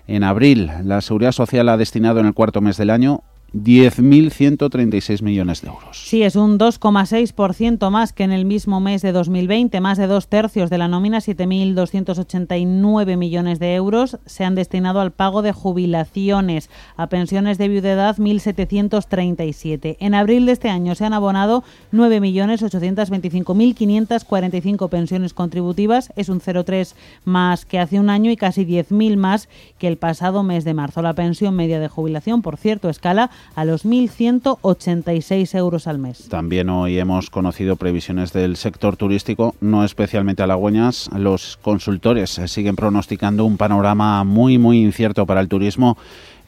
en abril. La Seguridad Social ha destinado en el cuarto mes del año 10.136 millones de euros. Sí, es un 2,6% más que en el mismo mes de 2020. Más de dos tercios de la nómina, 7.289 millones de euros, se han destinado al pago de jubilaciones. A pensiones de viudedad, 1.737. En abril de este año se han abonado 9.825.545 pensiones contributivas. Es un 0,3 más que hace un año y casi 10.000 más que el pasado mes de marzo. La pensión media de jubilación, por cierto, escala a los 1.186 euros al mes. También hoy hemos conocido previsiones del sector turístico, no especialmente halagüeñas. Los consultores siguen pronosticando un panorama muy, muy incierto para el turismo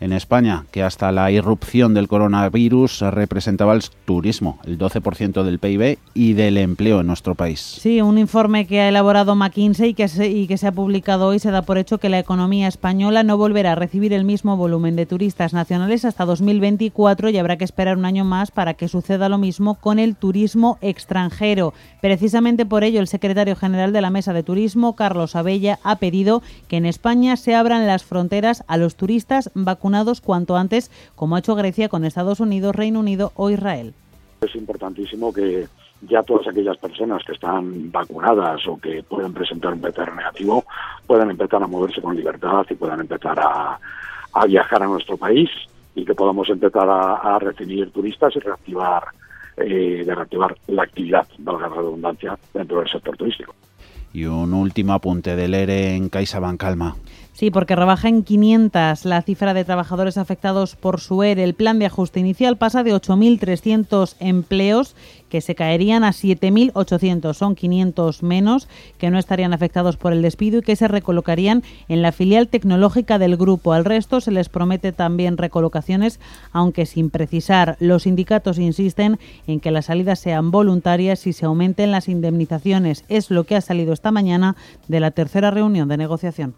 en España, que hasta la irrupción del coronavirus representaba el turismo, el 12% del PIB y del empleo en nuestro país. Sí, un informe que ha elaborado McKinsey y que, se, y que se ha publicado hoy se da por hecho que la economía española no volverá a recibir el mismo volumen de turistas nacionales hasta 2024 y habrá que esperar un año más para que suceda lo mismo con el turismo extranjero. Precisamente por ello, el secretario general de la Mesa de Turismo, Carlos Abella, ha pedido que en España se abran las fronteras a los turistas vacunados cuanto antes, como ha hecho Grecia con Estados Unidos, Reino Unido o Israel. Es importantísimo que ya todas aquellas personas que están vacunadas o que pueden presentar un PCR negativo puedan empezar a moverse con libertad y puedan empezar a, viajar a nuestro país y que podamos empezar a, recibir turistas y reactivar, eh, de reactivar la actividad, valga la redundancia, dentro del sector turístico. Y un último apunte del ERE en CaixaBank Calma. Sí, porque rebaja en 500 la cifra de trabajadores afectados por su ERE. El plan de ajuste inicial pasa de 8.300 empleos que se caerían a 7.800. Son 500 menos que no estarían afectados por el despido y que se recolocarían en la filial tecnológica del grupo. Al resto se les promete también recolocaciones, aunque sin precisar. Los sindicatos insisten en que las salidas sean voluntarias y se aumenten las indemnizaciones. Es lo que ha salido esta mañana de la tercera reunión de negociación.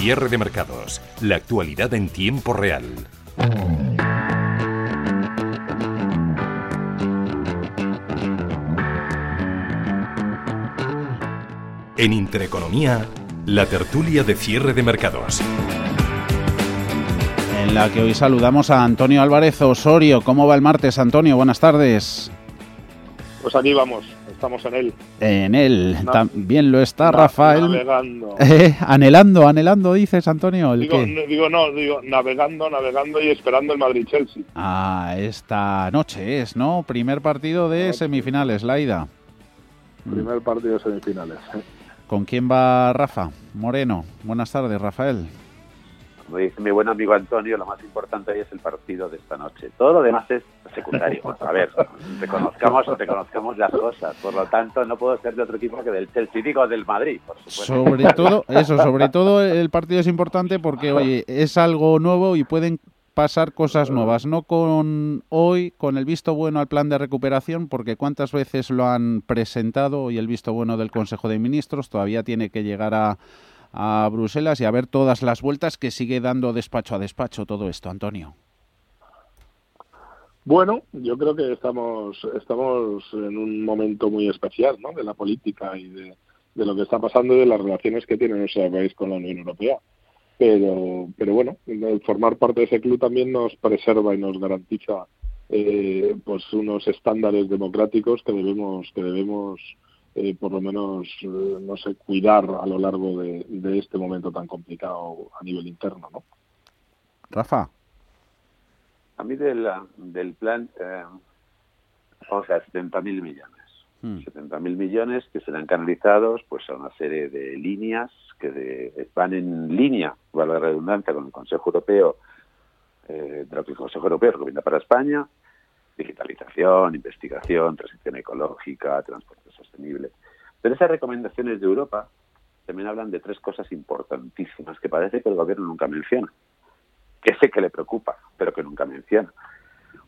Cierre de mercados. La actualidad en tiempo real. En Intereconomía, la tertulia de cierre de mercados. En la que hoy saludamos a Antonio Álvarez Osorio. ¿Cómo va el martes, Antonio? Buenas tardes. Pues aquí vamos, estamos en él. En él, también lo está Rafael. Navegando. Eh, anhelando, anhelando, dices, Antonio. digo, no, digo navegando, navegando y esperando el Madrid-Chelsea. Ah, esta noche es, ¿no? Primer partido de semifinales, la ida. Primer partido de semifinales. ¿Con quién va Rafa? Moreno. Buenas tardes, Rafael. Como dice mi buen amigo Antonio, lo más importante es el partido de esta noche. Todo lo demás es secundario. A ver, reconozcamos, reconozcamos las cosas. Por lo tanto, no puedo ser de otro equipo que del Chelsea o del Madrid, por supuesto. Sobre todo, eso, sobre todo el partido es importante porque, oye, es algo nuevo y pueden pasar cosas nuevas, no con hoy, con el visto bueno al plan de recuperación, porque cuántas veces lo han presentado y el visto bueno del Consejo de Ministros todavía tiene que llegar a, a Bruselas y a ver todas las vueltas que sigue dando despacho a despacho todo esto, Antonio. Bueno, yo creo que estamos estamos en un momento muy especial, ¿no? De la política y de, de lo que está pasando y de las relaciones que tiene nuestro país con la Unión Europea pero, pero bueno, formar parte de ese club también nos preserva y nos garantiza eh, pues unos estándares democráticos que debemos que debemos eh, por lo menos eh, no sé cuidar a lo largo de, este momento tan complicado a nivel interno, ¿no? Rafa. A mí del, del plan, o sea, 70.000 millones. 70.000 hmm. millones que serán canalizados pues a una serie de líneas que van en línea, valga la redundancia, con el Consejo Europeo, eh, de lo que el Consejo Europeo recomienda para España, digitalización, investigación, transición ecológica, transporte sostenible. Pero esas recomendaciones de Europa también hablan de tres cosas importantísimas que parece que el gobierno nunca menciona, que sé que le preocupa, pero que nunca menciona.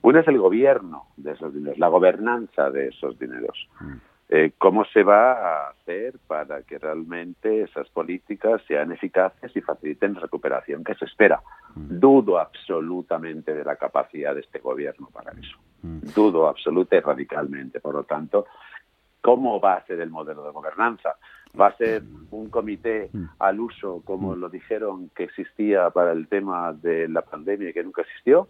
Una es el gobierno de esos dineros, la gobernanza de esos dineros. Mm. Eh, cómo se va a hacer para que realmente esas políticas sean eficaces y faciliten la recuperación que se espera. Mm. Dudo absolutamente de la capacidad de este gobierno para eso. Mm. Dudo absolutamente y radicalmente. Por lo tanto, ¿cómo va a ser el modelo de gobernanza? va a ser un comité al uso, como lo dijeron que existía para el tema de la pandemia y que nunca existió?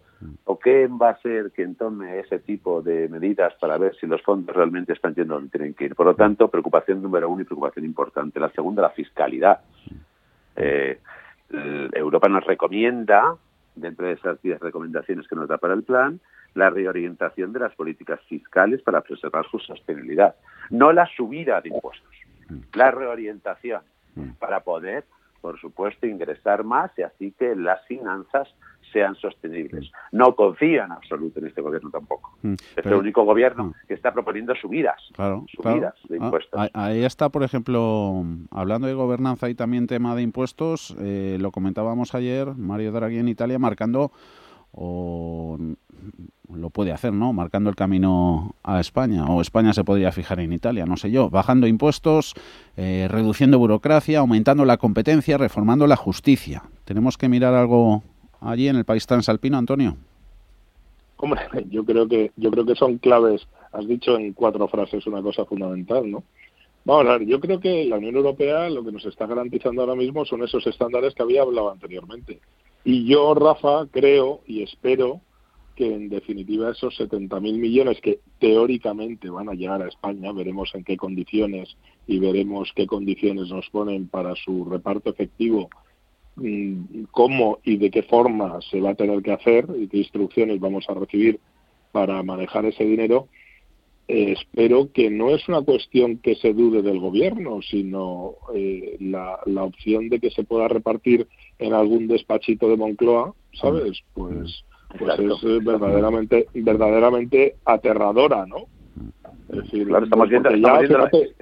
Mm. ¿O qué va a ser quien tome ese tipo de medidas para ver si los fondos realmente están yendo donde tienen que ir? Por lo tanto, preocupación número uno y preocupación importante. La segunda, la fiscalidad. Eh, Europa nos recomienda, dentro de esas 10 recomendaciones que nos da para el plan, la reorientación de las políticas fiscales para preservar su sostenibilidad, no la subida de impuestos la reorientación para poder por supuesto, ingresar más y así que las finanzas sean sostenibles. No confío en absoluto en este gobierno tampoco. Mm, es pero- el único gobierno Mm. que está proponiendo subidas, Claro, subidas claro. de Ah, impuestos. ahí- ahí está, por ejemplo, hablando de gobernanza y también tema de impuestos, eh, lo comentábamos ayer, Mario Draghi en Italia marcando, o lo puede hacer, ¿no? Marcando el camino a España, o España se podría fijar en Italia, no sé yo, bajando impuestos, eh, reduciendo burocracia, aumentando la competencia, reformando la justicia. ¿Tenemos que mirar algo allí en el país transalpino, Antonio? Hombre, yo creo que yo creo que son claves. Has dicho en cuatro frases una cosa fundamental, ¿no? Vamos a ver, yo creo que la Unión Europea lo que nos está garantizando ahora mismo son esos estándares que había hablado anteriormente. Y yo, Rafa, creo y espero que en definitiva esos 70.000 millones que teóricamente van a llegar a España, veremos en qué condiciones y veremos qué condiciones nos ponen para su reparto efectivo cómo y de qué forma se va a tener que hacer y qué instrucciones vamos a recibir para manejar ese dinero, eh, espero que no es una cuestión que se dude del gobierno, sino eh, la, la opción de que se pueda repartir en algún despachito de Moncloa, ¿sabes? Pues, pues Exacto. es eh, verdaderamente, verdaderamente aterradora, ¿no? Es decir, Claro, estamos viendo, estamos viendo la, fíjate,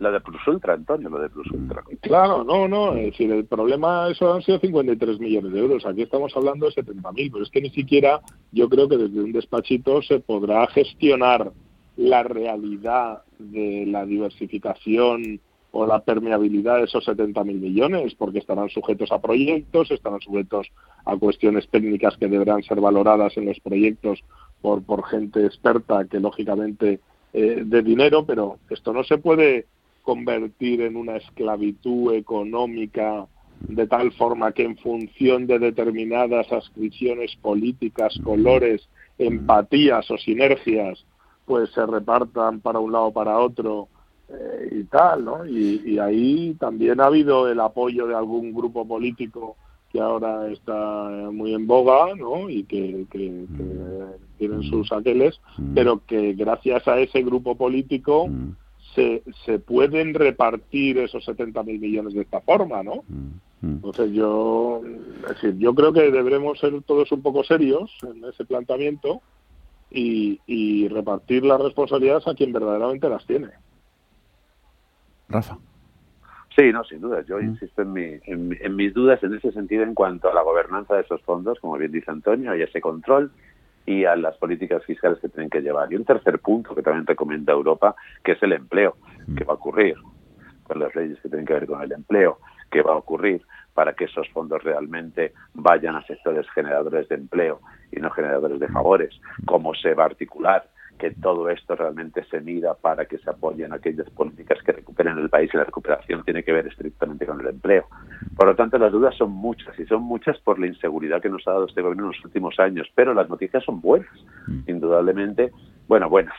la de Plus Ultra, Antonio, lo de Plus Ultra. Claro, no, no, es decir, el problema, eso han sido 53 millones de euros, aquí estamos hablando de 70.000, pero es que ni siquiera yo creo que desde un despachito se podrá gestionar la realidad de la diversificación o la permeabilidad de esos 70.000 millones, porque estarán sujetos a proyectos, estarán sujetos a cuestiones técnicas que deberán ser valoradas en los proyectos por, por gente experta que lógicamente eh, de dinero, pero esto no se puede convertir en una esclavitud económica de tal forma que en función de determinadas ascripciones políticas, colores, empatías o sinergias, pues se repartan para un lado o para otro eh, y tal, ¿no? Y, y ahí también ha habido el apoyo de algún grupo político que ahora está muy en boga, ¿no? Y que, que- que tienen sus aqueles, pero que gracias a ese grupo político se, se pueden repartir esos 70.000 millones de esta forma, ¿no? Entonces yo, es decir, yo creo que deberemos ser todos un poco serios en ese planteamiento y, y repartir las responsabilidades a quien verdaderamente las tiene. Rafa. Sí, no, sin duda. Yo insisto en, mi- en mi- en mis dudas en ese sentido en cuanto a la gobernanza de esos fondos, como bien dice Antonio, y ese control y a las políticas fiscales que tienen que llevar. Y un tercer punto que también recomienda Europa, que es el empleo, que va a ocurrir con las leyes que tienen que ver con el empleo, que va a ocurrir para que esos fondos realmente vayan a sectores generadores de empleo y no generadores de favores, cómo se va a articular, que todo esto realmente se mida para que se apoyen aquellas políticas que recuperen el país y la recuperación tiene que ver estrictamente con el empleo. Por lo tanto, las dudas son muchas y son muchas por la inseguridad que nos ha dado este gobierno en los últimos años, pero las noticias son buenas, indudablemente, bueno, buenas.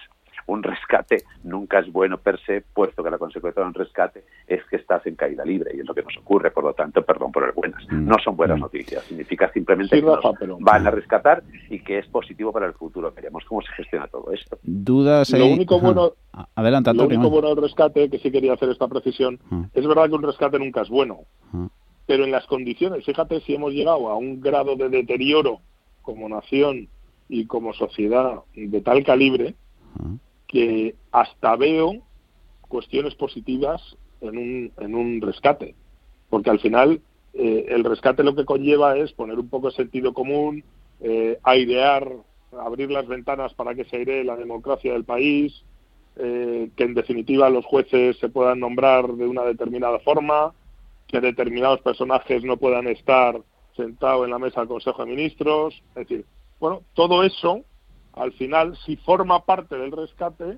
Un rescate nunca es bueno per se, puesto que la consecuencia de un rescate es que estás en caída libre y es lo que nos ocurre, por lo tanto, perdón por el buenas. No son buenas noticias, significa simplemente Sí, que nos Rafa, pero- van a rescatar y que es positivo para el futuro. Veremos cómo se gestiona todo esto. Dudas. Lo único bueno- Adelante, Lo único bueno del rescate, que sí quería hacer esta precisión, es verdad que un rescate nunca es bueno, pero en las condiciones, fíjate si hemos llegado a un grado de deterioro como nación y como sociedad de tal calibre que hasta veo cuestiones positivas en un, en un rescate, porque al final eh, el rescate lo que conlleva es poner un poco de sentido común, eh, airear, abrir las ventanas para que se airee la democracia del país, eh, que en definitiva los jueces se puedan nombrar de una determinada forma, que determinados personajes no puedan estar sentados en la mesa del Consejo de Ministros. Es decir, bueno, todo eso, al final, si forma parte del rescate,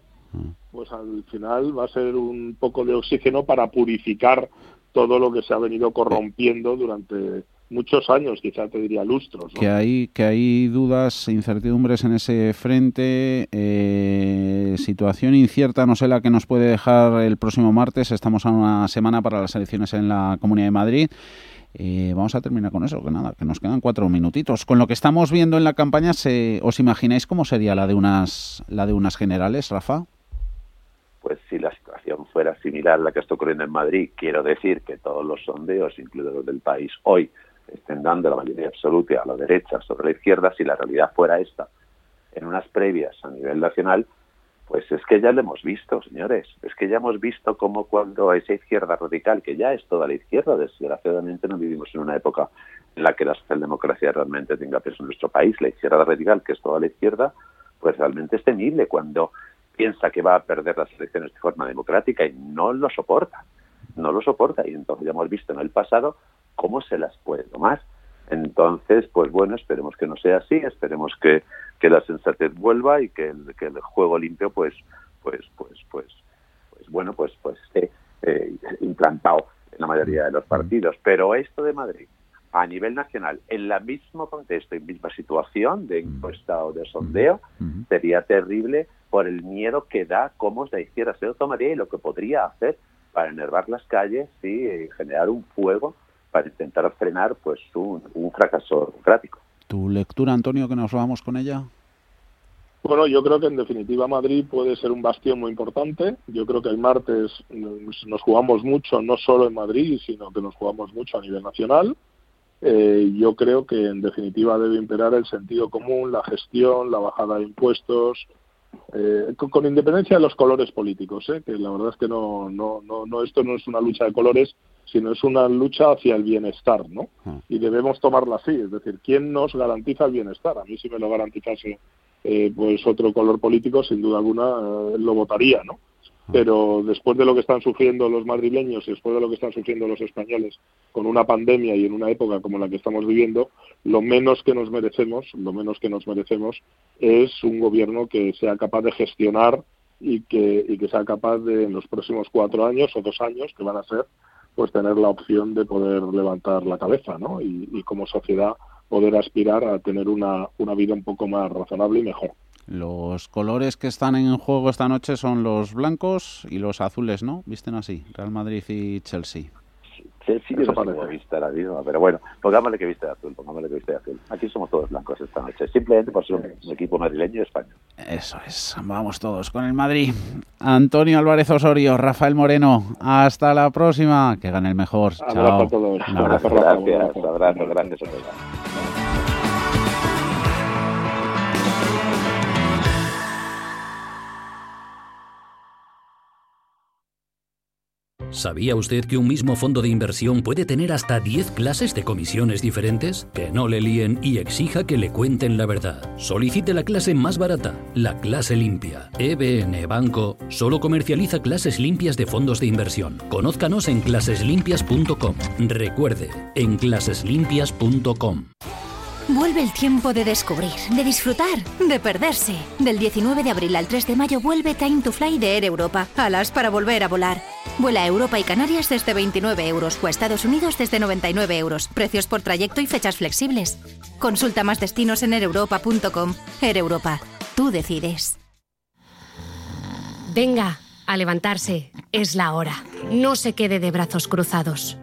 pues al final va a ser un poco de oxígeno para purificar todo lo que se ha venido corrompiendo durante muchos años, quizá te diría lustros. ¿no? Que hay, que hay dudas, incertidumbres en ese frente, eh, situación incierta, no sé la que nos puede dejar el próximo martes, estamos a una semana para las elecciones en la Comunidad de Madrid. Eh, vamos a terminar con eso, que nada, que nos quedan cuatro minutitos. Con lo que estamos viendo en la campaña, se, ¿os imagináis cómo sería la de unas, la de unas generales, Rafa? Pues si la situación fuera similar a la que está ocurriendo en Madrid, quiero decir que todos los sondeos, incluidos los del país hoy, estén dando la mayoría absoluta a la derecha sobre la izquierda, si la realidad fuera esta, en unas previas a nivel nacional, pues es que ya lo hemos visto, señores. Es que ya hemos visto cómo cuando esa izquierda radical, que ya es toda la izquierda, desgraciadamente no vivimos en una época en la que la socialdemocracia realmente tenga peso en nuestro país, la izquierda radical, que es toda la izquierda, pues realmente es temible cuando piensa que va a perder las elecciones de forma democrática y no lo soporta, no lo soporta. Y entonces ya hemos visto en el pasado cómo se las puede tomar. Entonces, pues bueno, esperemos que no sea así, esperemos que, que la sensatez vuelva y que el, que el juego limpio, pues, pues, pues, pues, pues bueno, pues, pues esté eh, implantado en la mayoría de los partidos. Pero esto de Madrid, a nivel nacional, en la mismo contexto y misma situación de encuesta o de sondeo, sería terrible por el miedo que da cómo la izquierda. Se lo tomaría y lo que podría hacer para enervar las calles y generar un fuego para intentar frenar pues un, fracaso democrático. ¿Tu lectura, Antonio, que nos vamos con ella? Bueno, yo creo que en definitiva Madrid puede ser un bastión muy importante. Yo creo que el martes nos jugamos mucho, no solo en Madrid, sino que nos jugamos mucho a nivel nacional. Eh, yo creo que en definitiva debe imperar el sentido común, la gestión, la bajada de impuestos, eh, con, independencia de los colores políticos, ¿eh? que la verdad es que no, no, no, no, esto no es una lucha de colores, sino es una lucha hacia el bienestar, ¿no? Ah. Y debemos tomarla así, es decir, ¿quién nos garantiza el bienestar? A mí si me lo garantizase eh, pues otro color político, sin duda alguna eh, lo votaría, ¿no? Pero después de lo que están sufriendo los madrileños y después de lo que están sufriendo los españoles con una pandemia y en una época como la que estamos viviendo, lo menos que nos merecemos, lo menos que nos merecemos es un gobierno que sea capaz de gestionar y que, y que sea capaz de en los próximos cuatro años o dos años que van a ser, pues tener la opción de poder levantar la cabeza, ¿no? Y, y como sociedad poder aspirar a tener una, una vida un poco más razonable y mejor. Los colores que están en juego esta noche son los blancos y los azules, ¿no? Visten así, Real Madrid y Chelsea. Chelsea yo no sé vista la misma, pero bueno, pongámosle que viste de azul, pongámosle que viste de azul. Aquí somos todos blancos esta noche, simplemente por ser un, equipo madrileño y español. Eso es, vamos todos con el Madrid. Antonio Álvarez Osorio, Rafael Moreno, hasta la próxima, que gane el mejor. Chao. a todos. Un abrazo, gracias, abrazo, gracias a ¿Sabía usted que un mismo fondo de inversión puede tener hasta 10 clases de comisiones diferentes? Que no le líen y exija que le cuenten la verdad. Solicite la clase más barata, la clase limpia. EBN Banco solo comercializa clases limpias de fondos de inversión. Conózcanos en claseslimpias.com. Recuerde, en claseslimpias.com. Vuelve el tiempo de descubrir, de disfrutar, de perderse. Del 19 de abril al 3 de mayo vuelve Time to Fly de Air Europa. Alas para volver a volar. Vuela a Europa y Canarias desde 29 euros o a Estados Unidos desde 99 euros. Precios por trayecto y fechas flexibles. Consulta más destinos en aereuropa.com. Air Europa. Tú decides. Venga a levantarse, es la hora. No se quede de brazos cruzados.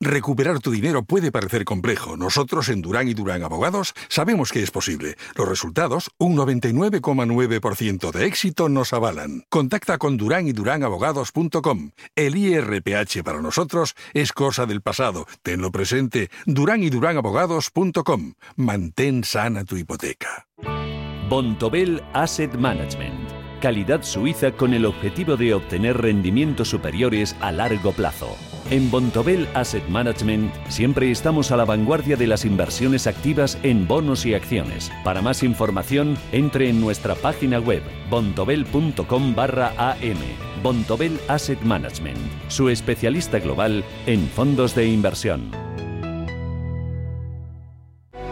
Recuperar tu dinero puede parecer complejo. Nosotros en Durán y Durán Abogados sabemos que es posible. Los resultados, un 99,9% de éxito nos avalan. Contacta con Durán y Durán Abogados.com. El IRPH para nosotros es cosa del pasado. Tenlo presente. Durán y Durán Abogados.com. Mantén sana tu hipoteca. Bontobel Asset Management calidad suiza con el objetivo de obtener rendimientos superiores a largo plazo. En Bontobel Asset Management siempre estamos a la vanguardia de las inversiones activas en bonos y acciones. Para más información, entre en nuestra página web bontobel.com barra am. Bontobel Asset Management, su especialista global en fondos de inversión.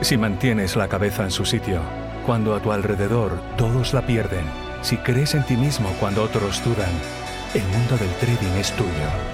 Si mantienes la cabeza en su sitio, cuando a tu alrededor todos la pierden, si crees en ti mismo cuando otros dudan, el mundo del trading es tuyo.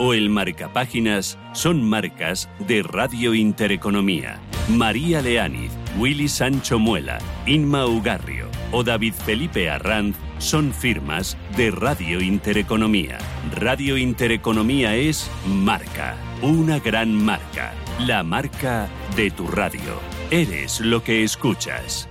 o el marcapáginas son marcas de Radio Intereconomía. María Leániz, Willy Sancho Muela, Inma Ugarrio o David Felipe Arranz son firmas de Radio Intereconomía. Radio Intereconomía es marca, una gran marca, la marca de tu radio. Eres lo que escuchas.